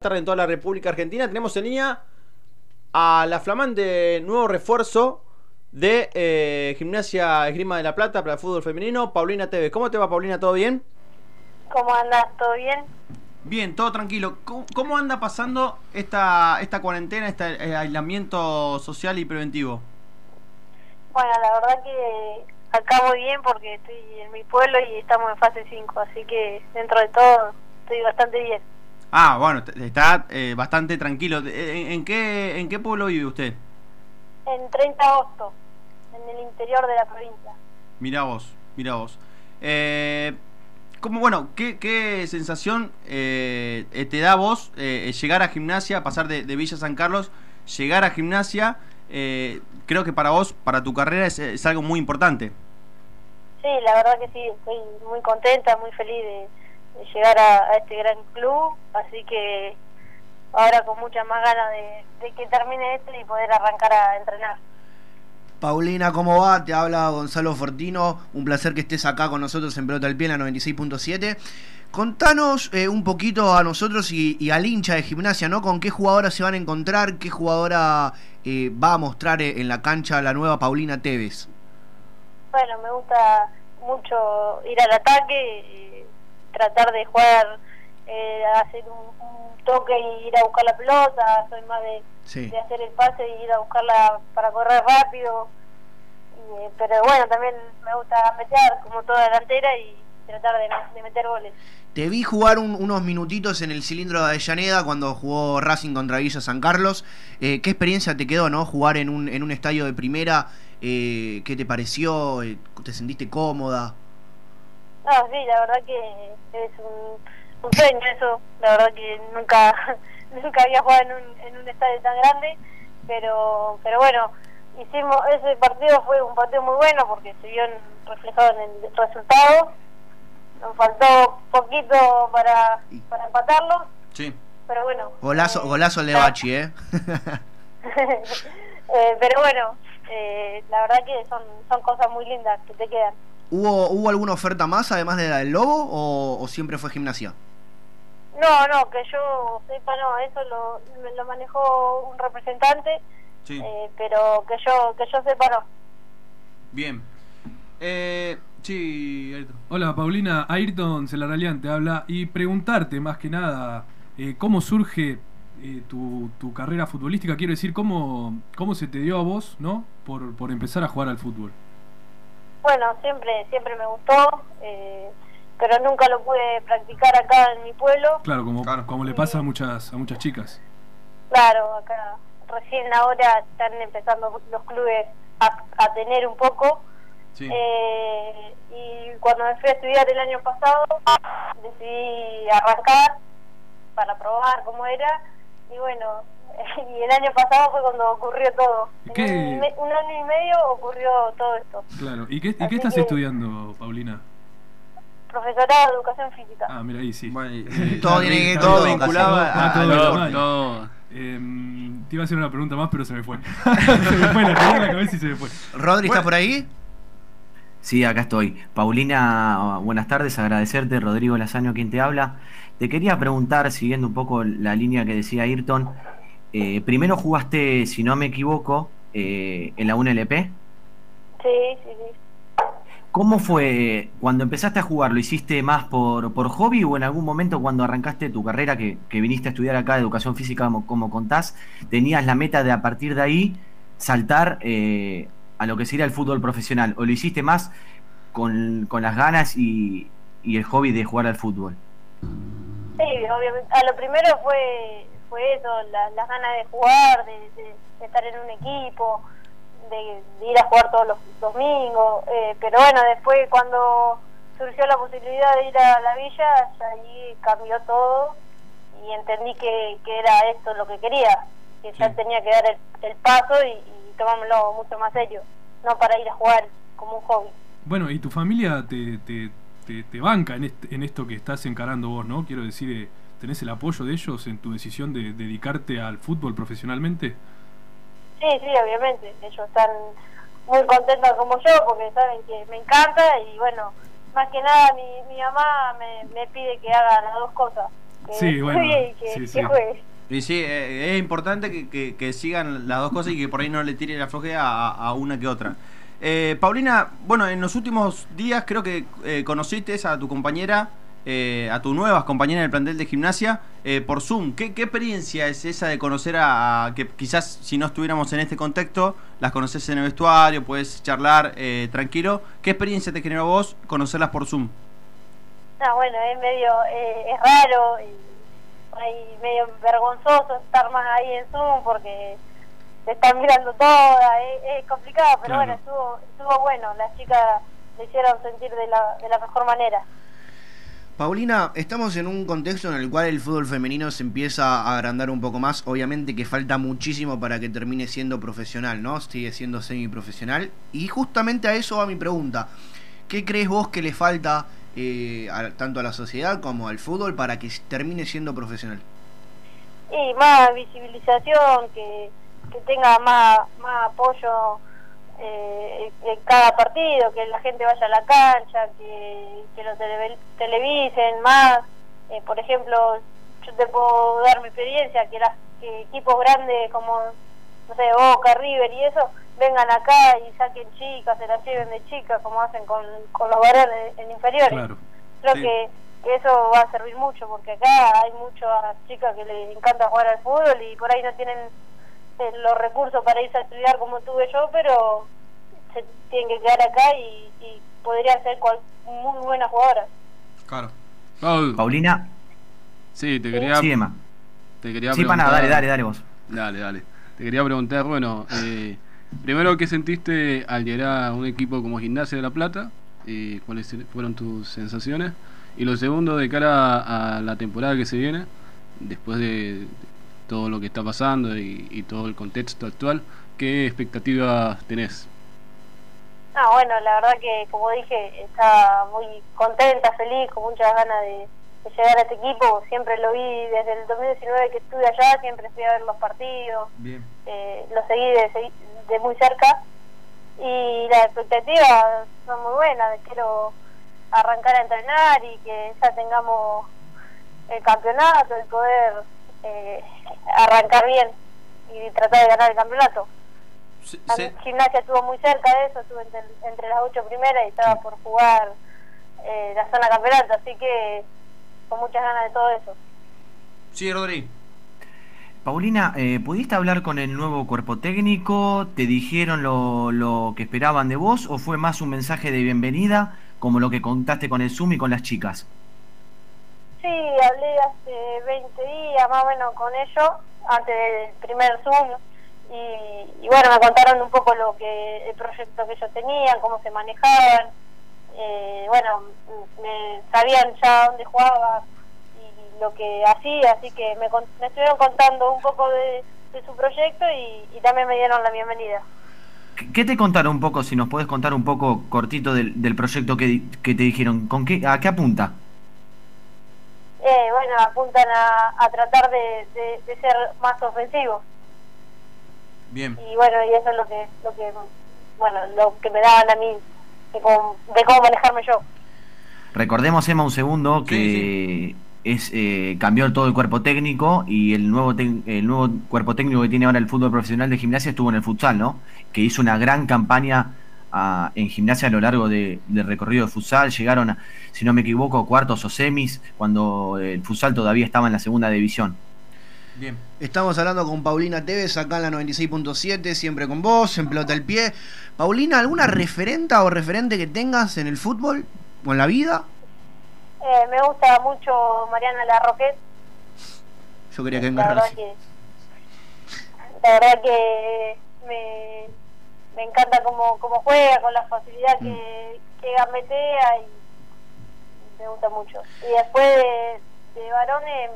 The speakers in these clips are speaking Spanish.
tarde en toda la República Argentina. Tenemos en línea a la flamante nuevo refuerzo de eh, Gimnasia Esgrima de la Plata para el fútbol femenino, Paulina Tevez. ¿Cómo te va, Paulina? ¿Todo bien? ¿Cómo andas? ¿Todo bien? Bien, todo tranquilo. ¿Cómo, cómo anda pasando esta, esta cuarentena, este eh, aislamiento social y preventivo? Bueno, la verdad que muy bien porque estoy en mi pueblo y estamos en fase 5, así que dentro de todo estoy bastante bien. Ah, bueno, está eh, bastante tranquilo. Eh, ¿En, en qué, ¿En qué pueblo vive usted? En 30 de agosto, en el interior de la provincia. Mirá vos, mirá vos. Eh, ¿Cómo, bueno, qué, qué sensación eh, eh, te da vos eh, llegar a gimnasia, pasar de, de Villa San Carlos, llegar a gimnasia? eh, creo que para vos, para tu carrera, es, es algo muy importante. Sí, la verdad que sí, estoy muy contenta, muy feliz de llegar a, a este gran club, así que ahora con muchas más ganas de, de que termine esto y poder arrancar a entrenar. Paulina, ¿cómo va? Te habla Gonzalo Fortino. Un placer que estés acá con nosotros en Pelota al Pie, en la 96.7. Contanos eh, un poquito a nosotros y, y al hincha de gimnasia, ¿no? ¿Con qué jugadora se van a encontrar? ¿Qué jugadora eh, va a mostrar eh, en la cancha la nueva Paulina Tevez? Bueno, me gusta mucho ir al ataque, eh, tratar de jugar, eh, hacer un, un toque y ir a buscar la pelota, soy más de, Sí. de hacer el pase y ir a buscarla para correr rápido. Y, eh, pero bueno, también me gusta meter como toda delantera y tratar de, de meter goles. Te vi jugar un- unos minutitos en el cilindro de Avellaneda cuando jugó Racing contra Villa San Carlos. Eh, ¿Qué experiencia te quedó, no? Jugar en un, en un estadio de primera. Eh, ¿Qué te pareció? Eh, ¿Te sentiste cómoda? No, sí, la verdad que es un, un sueño eso. La verdad que nunca nunca había jugado en un, en un estadio tan grande, pero pero bueno, hicimos ese partido fue un partido muy bueno porque se vio reflejado en el resultado. Nos faltó poquito para, para empatarlo, Sí. pero bueno. Golazo, eh, golazo de Bachi, ¿eh? eh, pero bueno, eh, la verdad que son, son cosas muy lindas que te quedan. ¿Hubo, ¿Hubo alguna oferta más además de la del Lobo o, o siempre fue gimnasia? No, no, que yo sepa, no, eso lo, lo manejó un representante, Sí. eh, pero que yo que yo sepa, no. Bien. Eh, sí, Ayrton. Hola Paulina, Ayrton Celaralian te habla y preguntarte más que nada eh, cómo surge eh, tu, tu carrera futbolística, quiero decir, cómo, cómo se te dio a vos, ¿no? Por, por empezar a jugar al fútbol. Bueno, siempre siempre me gustó, eh, pero nunca lo pude practicar acá en mi pueblo. Claro, como, Claro. como le pasa a muchas, a muchas chicas. Claro, acá recién ahora están empezando los clubes a, a tener un poco. Sí. Eh, y cuando me fui a estudiar el año pasado, decidí arrancar para probar cómo era. Y bueno, y el año pasado fue cuando ocurrió todo. En ¿Qué? Un, año y medio ocurrió todo esto. Claro. ¿Y qué, y Así qué estás que- estudiando, Paulina? Profesorado de Educación Física. Ah, mira ahí sí. Bueno, Eh, Todo tiene que- está todo vinculado todo- a- a- bien, a- mal. No, Em, te iba a hacer una pregunta más, pero se me fue. se me fue, la tenía en la cabeza y se me fue. ¿Rodri Bueno. está por ahí? sí, acá estoy. Paulina, buenas tardes, agradecerte. Rodrigo Lazaño, quien te habla. Te quería preguntar, siguiendo un poco la línea que decía Ayrton, eh, primero jugaste, si no me equivoco, eh, en la UNLP. Sí, sí, sí. ¿Cómo fue cuando empezaste a jugar? ¿Lo hiciste más por, por hobby o en algún momento cuando arrancaste tu carrera, que, que viniste a estudiar acá educación física, como, como contás, tenías la meta de a partir de ahí saltar eh, a lo que sería el fútbol profesional? ¿O lo hiciste más con, con las ganas y, y el hobby de jugar al fútbol? Sí, obviamente. A lo primero fue fue eso, la- las ganas de jugar, de, de- de estar en un equipo, de, de ir a jugar todos los domingos. eh, pero bueno, después cuando surgió la posibilidad de ir a la villa, ya ahí cambió todo y entendí que, que era esto lo que quería, que ya tenía que dar el, el paso y, y tomármelo mucho más serio, no para ir a jugar como un hobby. Bueno, y tu familia te, te, te, te banca en, en esto que estás encarando vos, ¿no? Quiero decir, eh, ¿tenés el apoyo de ellos en tu decisión de dedicarte al fútbol profesionalmente? Sí, sí, obviamente. Ellos están muy contentos como yo porque saben que me encanta y bueno, más que nada mi, mi mamá me, me pide que haga las dos cosas. que Sí, bueno, y que, sí, que sí. juegue. Y sí, eh, es importante que, que- que sigan las dos cosas y que por ahí no le tire la flojera a, a una que otra. Eh, Paulina, bueno, en los últimos días creo que eh, conociste a tu compañera, eh, a tu nuevas compañeras del plantel de gimnasia eh, por Zoom. ¿Qué, qué experiencia es esa de conocer a, a- que quizás si no estuviéramos en este contexto, las conoces en el vestuario, puedes charlar eh, tranquilo? ¿Qué experiencia te generó vos conocerlas por Zoom? No, bueno, es medio, eh, es raro y medio vergonzoso estar más ahí en Zoom porque te están mirando toda, es, es complicado, pero Claro. bueno, estuvo, estuvo bueno, las chicas le hicieron sentir de la, de la mejor manera. Paulina, estamos en un contexto en el cual el fútbol femenino se empieza a agrandar un poco más. Obviamente que falta muchísimo para que termine siendo profesional, ¿no? Sigue siendo semiprofesional. Y justamente a eso va mi pregunta. ¿Qué crees vos que le falta eh, tanto a la sociedad como al fútbol para que termine siendo profesional? Y más visibilización, que, que tenga más, más apoyo eh, en cada partido, que la gente vaya a la cancha, que, que lo tele- televisen más. Eh, por ejemplo, yo te puedo dar mi experiencia, que, las, que equipos grandes como, no sé, Boca, River y eso, vengan acá y saquen chicas, se las lleven de chicas, como hacen con, con los varones en inferiores Claro. creo Sí. que, que eso va a servir mucho porque acá hay muchas chicas que les encanta jugar al fútbol y por ahí no tienen los recursos para irse a estudiar como tuve yo pero se tienen que quedar acá y, y podrían ser cual- muy buenas jugadoras Claro. Paul, Paulina, sí, te quería, sí, Emma. te quería Sí, pana, preguntar- dale, dale, dale vos. Dale, dale. Te quería preguntar, bueno, eh, primero, ¿qué sentiste al llegar a un equipo como Gimnasia de La Plata? Eh, ¿Cuáles fueron tus sensaciones? Y lo segundo, de cara a la temporada que se viene, después de todo lo que está pasando y, y todo el contexto actual, ¿qué expectativas tenés? Ah, bueno, la verdad que como dije, estaba muy contenta, feliz, con muchas ganas de, de llegar a este equipo. Siempre lo vi desde el 2019 que estuve allá, siempre fui a ver los partidos, Bien. eh, lo seguí de, de muy cerca. Y las expectativas son muy buenas, quiero arrancar a entrenar y que ya tengamos el campeonato, el poder eh, arrancar bien y tratar de ganar el campeonato. Se- gimnasia estuvo muy cerca de eso, estuvo entre, entre las ocho primeras y estaba por jugar eh, la zona campeonato, así que con muchas ganas de todo eso. sí, Rodri. Paulina, eh, ¿pudiste hablar con el nuevo cuerpo técnico? ¿Te dijeron lo, lo que esperaban de vos o fue más un mensaje de bienvenida como lo que contaste con el Zoom y con las chicas? Sí, hablé hace 20 días más o menos con ellos, antes del primer Zoom, y, y bueno, me contaron un poco lo que el proyecto que ellos tenían, cómo se manejaban, eh, bueno, me sabían ya dónde jugaba y lo que hacía, así que me, me estuvieron contando un poco de, su proyecto y, también me dieron la bienvenida. ¿Qué- ¿Qué te contaron un poco, si nos podés contar un poco cortito del, del proyecto que, que te dijeron? ¿Con qué, ¿A qué apunta? Eh, bueno, apuntan a, a tratar de, de- de ser más ofensivos. Bien. y bueno y eso es lo que lo que bueno lo que me daban a mí de cómo, de cómo manejarme yo Recordemos, Emma, un segundo que es eh, cambió todo el cuerpo técnico y el nuevo, el nuevo cuerpo técnico que tiene ahora el fútbol profesional de gimnasia estuvo en el futsal, ¿no? Que hizo una gran campaña en gimnasia a lo largo de- del recorrido de futsal. Llegaron, a, si no me equivoco, cuartos o semis cuando el futsal todavía estaba en la segunda división. Bien. Estamos hablando con Paulina Tevez acá en la 96.7, siempre con vos, en pelota al pie. Paulina, ¿alguna referenta o referente que tengas en el fútbol o en la vida? eh, me gusta mucho Mariana Larroquet Yo quería que la verdad que la verdad que me, me encanta cómo, cómo juega con la facilidad que, que gambetea y me gusta mucho. Y después de, de varones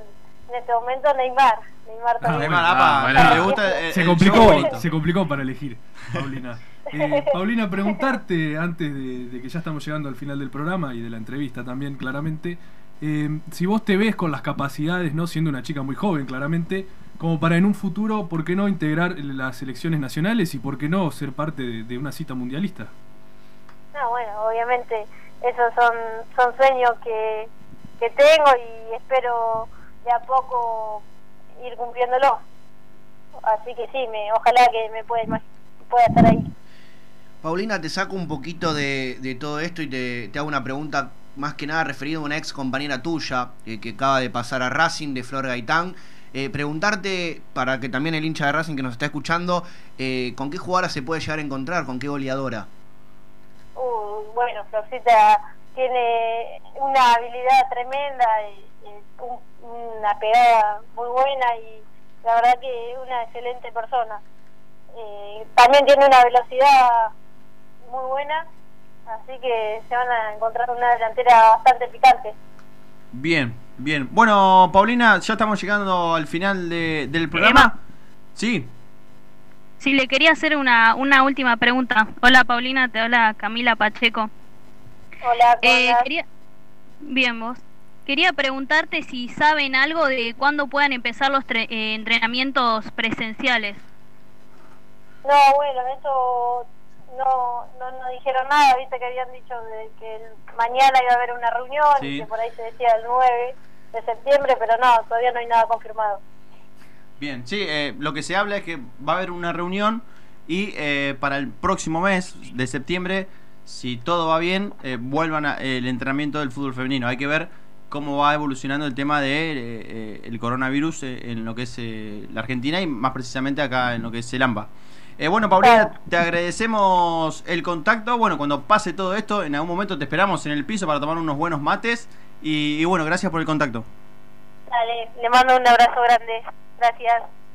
en este momento Neymar. Neymar también. Neymar, Ah, apa, bueno. le gusta el- Se complicó, se complicó para elegir, Paulina. Eh, Paulina, preguntarte antes de, de que ya estamos llegando al final del programa y de la entrevista también, claramente, eh, si vos te ves con las capacidades, no siendo una chica muy joven, claramente, como para en un futuro, ¿por qué no integrar las selecciones nacionales y por qué no ser parte de, de una cita mundialista? No, bueno, obviamente esos son, son sueños que, que tengo y espero de a poco ir cumpliéndolo. Así que sí, me, ojalá que me pueda, pueda estar ahí. Paulina, te saco un poquito de, de todo esto y te, te hago una pregunta más que nada referida a una ex compañera tuya eh, que acaba de pasar a Racing de Flor Gaitán. Eh, preguntarte, para que también el hincha de Racing que nos está escuchando, eh, ¿con qué jugadora se puede llegar a encontrar? ¿Con qué goleadora? Uh, bueno, Florcita tiene una habilidad tremenda, y, y un- una pegada muy buena y la verdad que es una excelente persona. Eh, también tiene una velocidad muy buena, así que se van a encontrar una delantera bastante picante. Bien, bien. Bueno, Paulina, ya estamos llegando al final de- del programa. Emma. Sí, Sí, le quería hacer una, una última pregunta. Hola Paulina, te habla Camila Pacheco. Hola, ¿cómo Eh, quería... Bien, vos. Quería preguntarte si saben algo de cuándo puedan empezar los tre- eh, entrenamientos presenciales. No, bueno, eso no, no nos dijeron nada, viste que habían dicho de que el- mañana iba a haber una reunión Sí. y que por ahí se decía el 9 de septiembre, pero no, todavía no hay nada confirmado. bien. Sí, eh, lo que se habla es que va a haber una reunión y eh, para el próximo mes de septiembre, si todo va bien, eh, vuelvan a- el entrenamiento del fútbol femenino. Hay que ver cómo va evolucionando el tema de eh, eh, el coronavirus eh, en lo que es eh, la Argentina y más precisamente acá en lo que es el AMBA. Eh, bueno, Paulina, te agradecemos el contacto. Bueno, cuando pase todo esto, en algún momento te esperamos en el piso para tomar unos buenos mates. Y, y bueno, gracias por el contacto. Dale, le mando un abrazo grande. Gracias.